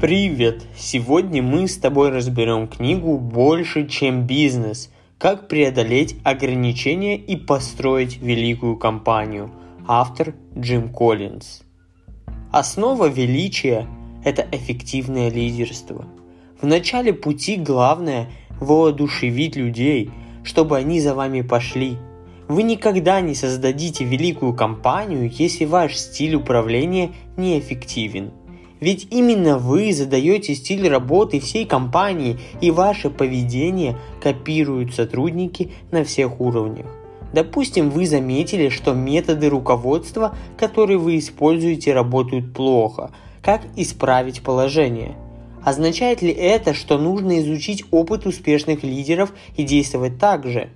Привет! Сегодня мы с тобой разберем книгу «Больше, чем бизнес. Как преодолеть ограничения и построить великую компанию». Автор Джим Коллинз. Основа величия – это эффективное лидерство. В начале пути главное – воодушевить людей, чтобы они за вами пошли – вы никогда не создадите великую компанию, если ваш стиль управления неэффективен. Ведь именно вы задаете стиль работы всей компании, и ваше поведение копируют сотрудники на всех уровнях. Допустим, вы заметили, что методы руководства, которые вы используете, работают плохо. Как исправить положение? Означает ли это, что нужно изучить опыт успешных лидеров и действовать так же?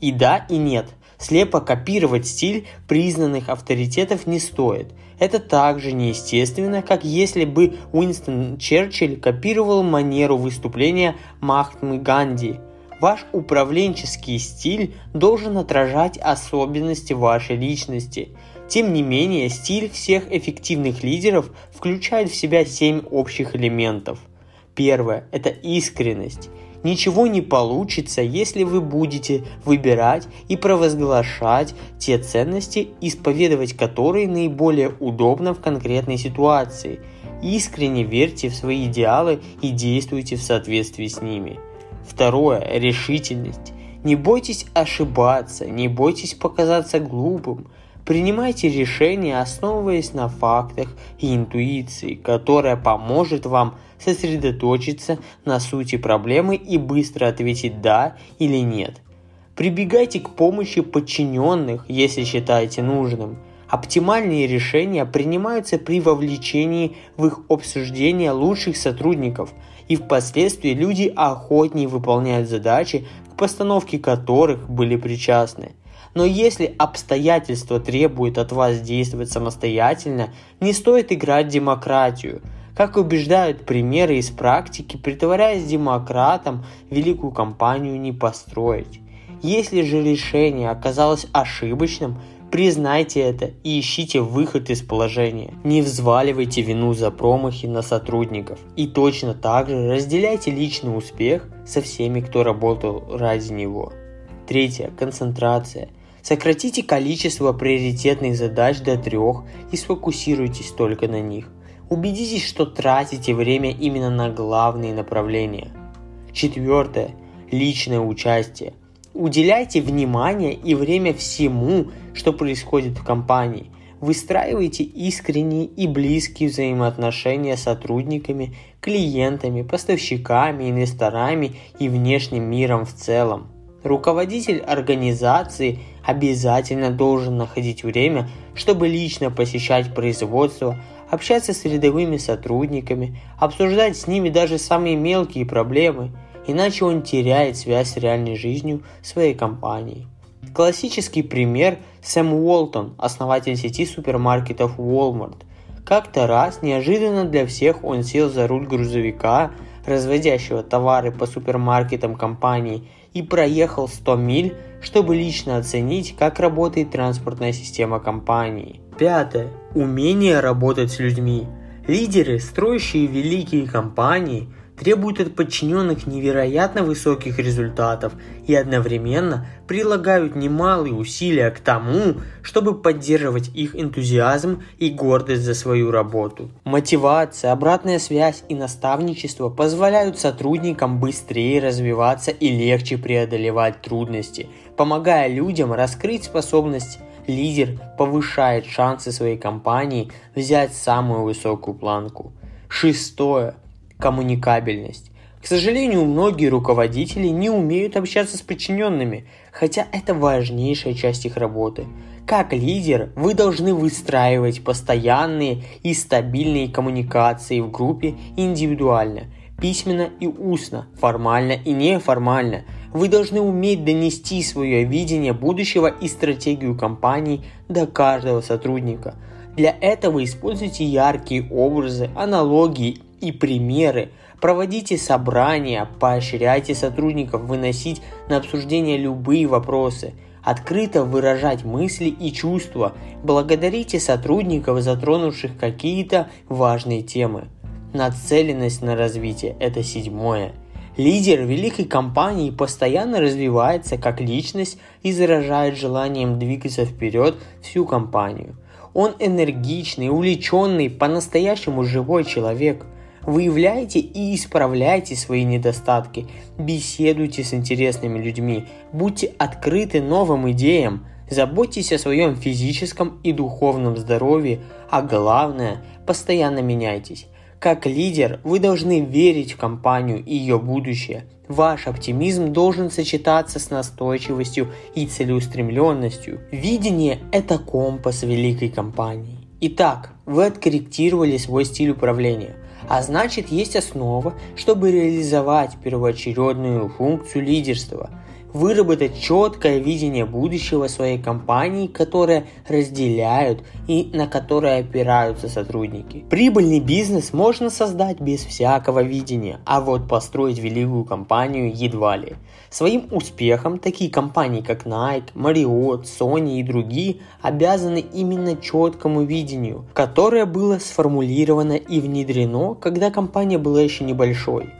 И да, и нет – Слепо копировать стиль признанных авторитетов не стоит. Это так же неестественно, как если бы Уинстон Черчилль копировал манеру выступления Махтмы Ганди. Ваш управленческий стиль должен отражать особенности вашей личности. Тем не менее, стиль всех эффективных лидеров включает в себя семь общих элементов. Первое – это искренность. Ничего не получится, если вы будете выбирать и провозглашать те ценности, исповедовать которые наиболее удобно в конкретной ситуации. Искренне верьте в свои идеалы и действуйте в соответствии с ними. Второе – решительность. Не бойтесь ошибаться, не бойтесь показаться глупым. Принимайте решения, основываясь на фактах и интуиции, которая поможет вам сосредоточиться на сути проблемы и быстро ответить «да» или «нет». Прибегайте к помощи подчиненных, если считаете нужным. Оптимальные решения принимаются при вовлечении в их обсуждение лучших сотрудников, и впоследствии люди охотнее выполняют задачи, к постановке которых были причастны. Но если обстоятельства требуют от вас действовать самостоятельно, не стоит играть демократию. Как убеждают примеры из практики, притворяясь демократом, великую компанию не построить. Если же решение оказалось ошибочным, признайте это и ищите выход из положения. Не взваливайте вину за промахи на сотрудников. И точно так же разделяйте личный успех со всеми, кто работал ради него. Третье. Концентрация – Сократите количество приоритетных задач до трех и сфокусируйтесь только на них. Убедитесь, что тратите время именно на главные направления. Четвертое. Личное участие. Уделяйте внимание и время всему, что происходит в компании. Выстраивайте искренние и близкие взаимоотношения с сотрудниками, клиентами, поставщиками, инвесторами и внешним миром в целом. Руководитель организации обязательно должен находить время, чтобы лично посещать производство, общаться с рядовыми сотрудниками, обсуждать с ними даже самые мелкие проблемы, иначе он теряет связь с реальной жизнью своей компании. Классический пример – Сэм Уолтон, основатель сети супермаркетов Walmart. Как-то раз неожиданно для всех он сел за руль грузовика, разводящего товары по супермаркетам компании – и проехал 100 миль, чтобы лично оценить, как работает транспортная система компании. Пятое. Умение работать с людьми. Лидеры, строящие великие компании – требуют от подчиненных невероятно высоких результатов и одновременно прилагают немалые усилия к тому, чтобы поддерживать их энтузиазм и гордость за свою работу. Мотивация, обратная связь и наставничество позволяют сотрудникам быстрее развиваться и легче преодолевать трудности, помогая людям раскрыть способность лидер повышает шансы своей компании взять самую высокую планку. Шестое коммуникабельность. К сожалению, многие руководители не умеют общаться с подчиненными, хотя это важнейшая часть их работы. Как лидер, вы должны выстраивать постоянные и стабильные коммуникации в группе индивидуально, письменно и устно, формально и неформально. Вы должны уметь донести свое видение будущего и стратегию компании до каждого сотрудника. Для этого используйте яркие образы, аналогии и примеры, проводите собрания, поощряйте сотрудников выносить на обсуждение любые вопросы, открыто выражать мысли и чувства, благодарите сотрудников, затронувших какие-то важные темы. Нацеленность на развитие – это седьмое. Лидер великой компании постоянно развивается как личность и заражает желанием двигаться вперед всю компанию. Он энергичный, увлеченный, по-настоящему живой человек. Выявляйте и исправляйте свои недостатки, беседуйте с интересными людьми, будьте открыты новым идеям, заботьтесь о своем физическом и духовном здоровье, а главное, постоянно меняйтесь. Как лидер вы должны верить в компанию и ее будущее. Ваш оптимизм должен сочетаться с настойчивостью и целеустремленностью. Видение – это компас великой компании. Итак, вы откорректировали свой стиль управления, а значит есть основа, чтобы реализовать первоочередную функцию лидерства – выработать четкое видение будущего своей компании, которое разделяют и на которое опираются сотрудники. Прибыльный бизнес можно создать без всякого видения, а вот построить великую компанию едва ли. Своим успехом такие компании, как Nike, Marriott, Sony и другие обязаны именно четкому видению, которое было сформулировано и внедрено, когда компания была еще небольшой.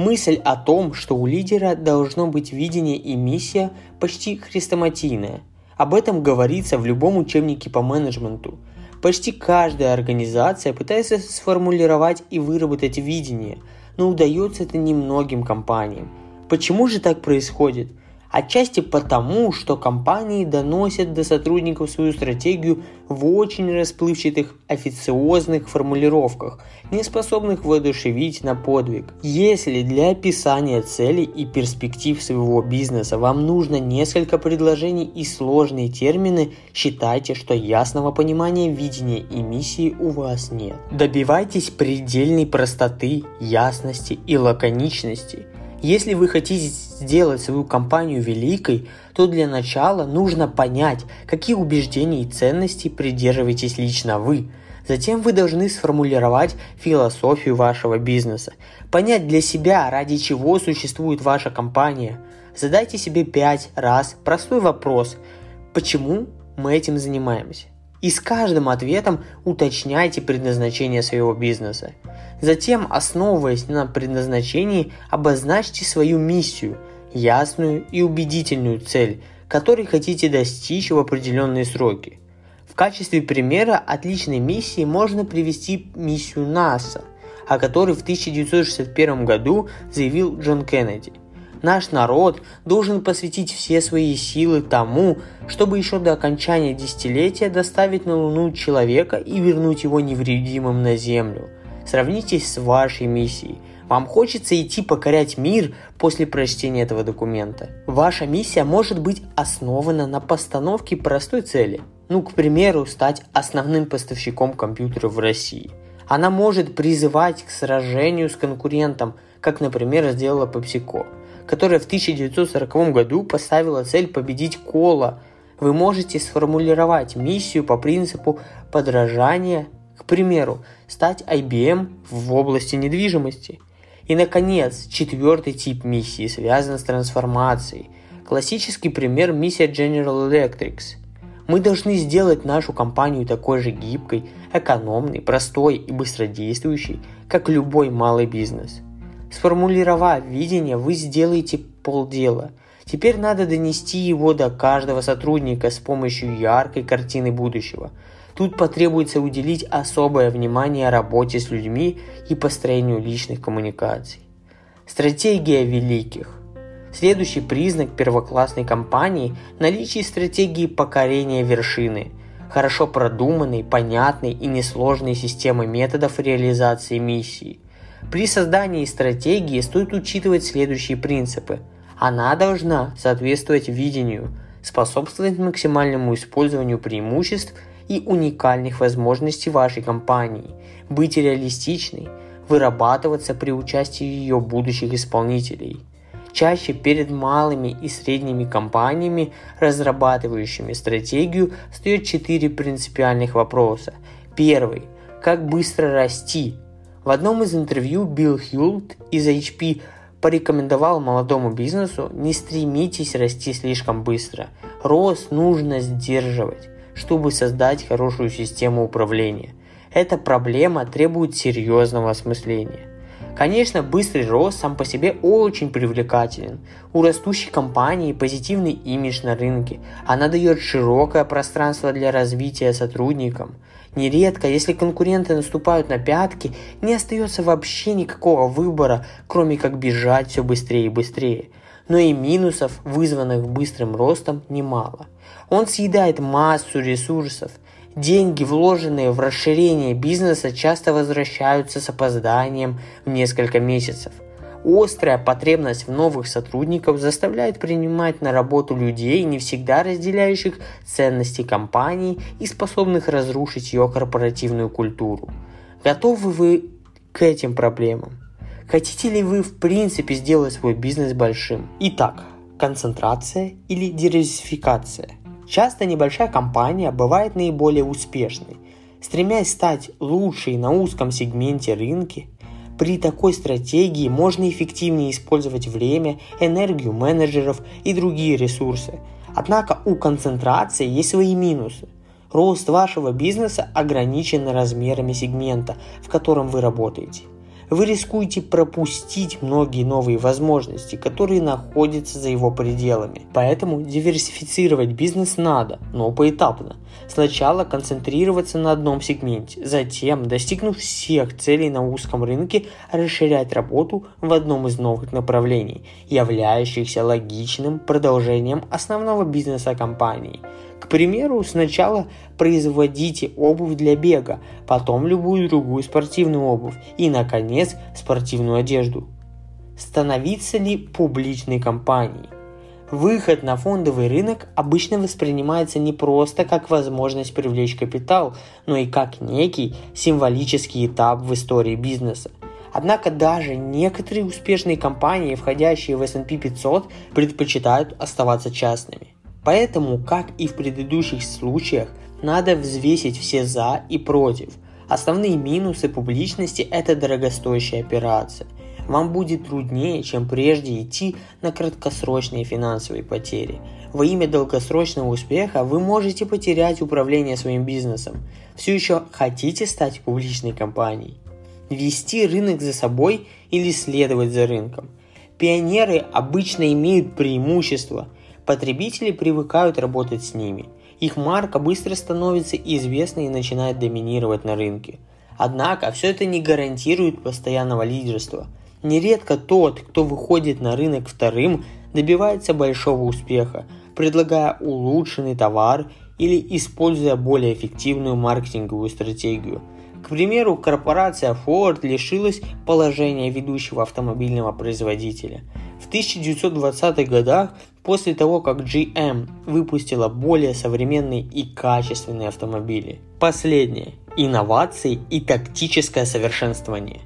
Мысль о том, что у лидера должно быть видение и миссия, почти хрестоматийная. Об этом говорится в любом учебнике по менеджменту. Почти каждая организация пытается сформулировать и выработать видение, но удается это немногим компаниям. Почему же так происходит? Отчасти потому, что компании доносят до сотрудников свою стратегию в очень расплывчатых официозных формулировках, не способных воодушевить на подвиг. Если для описания целей и перспектив своего бизнеса вам нужно несколько предложений и сложные термины, считайте, что ясного понимания видения и миссии у вас нет. Добивайтесь предельной простоты, ясности и лаконичности – если вы хотите сделать свою компанию великой, то для начала нужно понять, какие убеждения и ценности придерживаетесь лично вы. Затем вы должны сформулировать философию вашего бизнеса, понять для себя, ради чего существует ваша компания. Задайте себе пять раз простой вопрос, почему мы этим занимаемся. И с каждым ответом уточняйте предназначение своего бизнеса. Затем, основываясь на предназначении, обозначьте свою миссию, ясную и убедительную цель, которой хотите достичь в определенные сроки. В качестве примера отличной миссии можно привести миссию НАСА, о которой в 1961 году заявил Джон Кеннеди. Наш народ должен посвятить все свои силы тому, чтобы еще до окончания десятилетия доставить на Луну человека и вернуть его невредимым на Землю – Сравнитесь с вашей миссией. Вам хочется идти покорять мир после прочтения этого документа. Ваша миссия может быть основана на постановке простой цели. Ну, к примеру, стать основным поставщиком компьютеров в России. Она может призывать к сражению с конкурентом, как, например, сделала PepsiCo, которая в 1940 году поставила цель победить кола. Вы можете сформулировать миссию по принципу подражания к примеру, стать IBM в области недвижимости. И, наконец, четвертый тип миссии связан с трансформацией. Классический пример – миссия General Electric. Мы должны сделать нашу компанию такой же гибкой, экономной, простой и быстродействующей, как любой малый бизнес. Сформулировав видение, вы сделаете полдела. Теперь надо донести его до каждого сотрудника с помощью яркой картины будущего – Тут потребуется уделить особое внимание работе с людьми и построению личных коммуникаций. Стратегия великих. Следующий признак первоклассной компании – наличие стратегии покорения вершины, хорошо продуманной, понятной и несложной системы методов реализации миссии. При создании стратегии стоит учитывать следующие принципы. Она должна соответствовать видению, способствовать максимальному использованию преимуществ – и уникальных возможностей вашей компании, быть реалистичной, вырабатываться при участии ее будущих исполнителей. Чаще перед малыми и средними компаниями, разрабатывающими стратегию, стоят четыре принципиальных вопроса. Первый. Как быстро расти? В одном из интервью Билл Хьюлт из HP порекомендовал молодому бизнесу не стремитесь расти слишком быстро. Рост нужно сдерживать чтобы создать хорошую систему управления. Эта проблема требует серьезного осмысления. Конечно, быстрый рост сам по себе очень привлекателен. У растущей компании позитивный имидж на рынке. Она дает широкое пространство для развития сотрудникам. Нередко, если конкуренты наступают на пятки, не остается вообще никакого выбора, кроме как бежать все быстрее и быстрее. Но и минусов, вызванных быстрым ростом, немало. Он съедает массу ресурсов – Деньги, вложенные в расширение бизнеса, часто возвращаются с опозданием в несколько месяцев. Острая потребность в новых сотрудников заставляет принимать на работу людей, не всегда разделяющих ценности компании и способных разрушить ее корпоративную культуру. Готовы вы к этим проблемам? Хотите ли вы в принципе сделать свой бизнес большим? Итак, концентрация или диверсификация? Часто небольшая компания бывает наиболее успешной. Стремясь стать лучшей на узком сегменте рынка, при такой стратегии можно эффективнее использовать время, энергию менеджеров и другие ресурсы. Однако у концентрации есть свои минусы. Рост вашего бизнеса ограничен размерами сегмента, в котором вы работаете вы рискуете пропустить многие новые возможности, которые находятся за его пределами. Поэтому диверсифицировать бизнес надо, но поэтапно. Сначала концентрироваться на одном сегменте, затем, достигнув всех целей на узком рынке, расширять работу в одном из новых направлений, являющихся логичным продолжением основного бизнеса компании – к примеру, сначала производите обувь для бега, потом любую другую спортивную обувь и, наконец, спортивную одежду. Становиться ли публичной компанией? Выход на фондовый рынок обычно воспринимается не просто как возможность привлечь капитал, но и как некий символический этап в истории бизнеса. Однако даже некоторые успешные компании, входящие в S&P 500, предпочитают оставаться частными. Поэтому, как и в предыдущих случаях, надо взвесить все «за» и «против». Основные минусы публичности – это дорогостоящая операция. Вам будет труднее, чем прежде идти на краткосрочные финансовые потери. Во имя долгосрочного успеха вы можете потерять управление своим бизнесом. Все еще хотите стать публичной компанией? Вести рынок за собой или следовать за рынком? Пионеры обычно имеют преимущество – Потребители привыкают работать с ними. Их марка быстро становится известной и начинает доминировать на рынке. Однако все это не гарантирует постоянного лидерства. Нередко тот, кто выходит на рынок вторым, добивается большого успеха, предлагая улучшенный товар или используя более эффективную маркетинговую стратегию. К примеру, корпорация Ford лишилась положения ведущего автомобильного производителя. В 1920-х годах после того, как GM выпустила более современные и качественные автомобили. Последнее – инновации и тактическое совершенствование.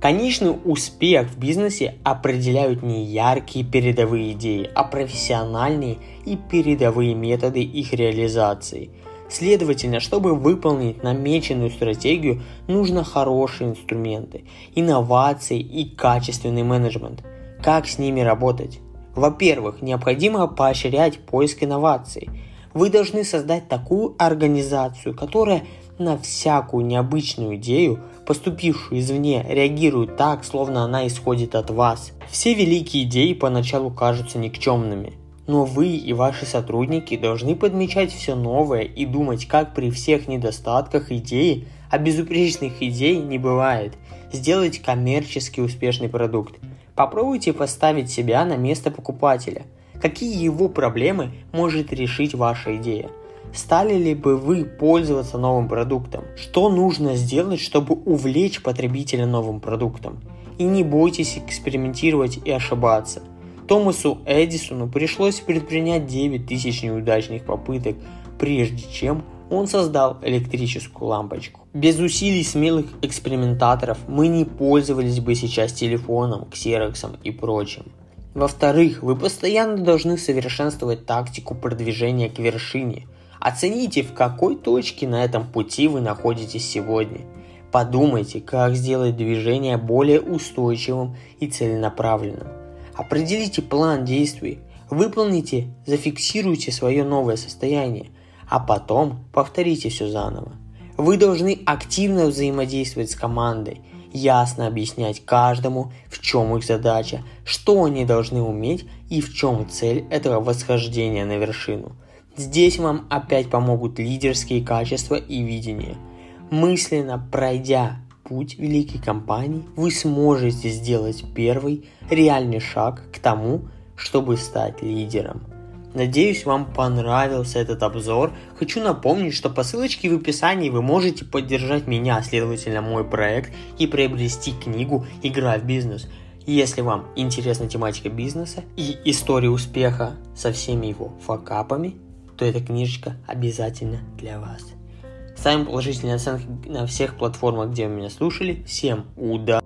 Конечный успех в бизнесе определяют не яркие передовые идеи, а профессиональные и передовые методы их реализации. Следовательно, чтобы выполнить намеченную стратегию, нужно хорошие инструменты, инновации и качественный менеджмент. Как с ними работать? Во-первых, необходимо поощрять поиск инноваций. Вы должны создать такую организацию, которая на всякую необычную идею, поступившую извне, реагирует так, словно она исходит от вас. Все великие идеи поначалу кажутся никчемными, но вы и ваши сотрудники должны подмечать все новое и думать, как при всех недостатках идеи, а безупречных идей не бывает, сделать коммерчески успешный продукт – Попробуйте поставить себя на место покупателя. Какие его проблемы может решить ваша идея? Стали ли бы вы пользоваться новым продуктом? Что нужно сделать, чтобы увлечь потребителя новым продуктом? И не бойтесь экспериментировать и ошибаться. Томасу Эдисону пришлось предпринять 9 тысяч неудачных попыток, прежде чем он создал электрическую лампочку. Без усилий смелых экспериментаторов мы не пользовались бы сейчас телефоном, ксероксом и прочим. Во-вторых, вы постоянно должны совершенствовать тактику продвижения к вершине. Оцените, в какой точке на этом пути вы находитесь сегодня. Подумайте, как сделать движение более устойчивым и целенаправленным. Определите план действий, выполните, зафиксируйте свое новое состояние – а потом повторите все заново. Вы должны активно взаимодействовать с командой, ясно объяснять каждому, в чем их задача, что они должны уметь и в чем цель этого восхождения на вершину. Здесь вам опять помогут лидерские качества и видение. Мысленно пройдя путь великой компании, вы сможете сделать первый реальный шаг к тому, чтобы стать лидером. Надеюсь, вам понравился этот обзор. Хочу напомнить, что по ссылочке в описании вы можете поддержать меня, следовательно мой проект, и приобрести книгу «Игра в бизнес». Если вам интересна тематика бизнеса и история успеха со всеми его факапами, то эта книжечка обязательно для вас. Ставим положительные оценки на всех платформах, где вы меня слушали. Всем удачи!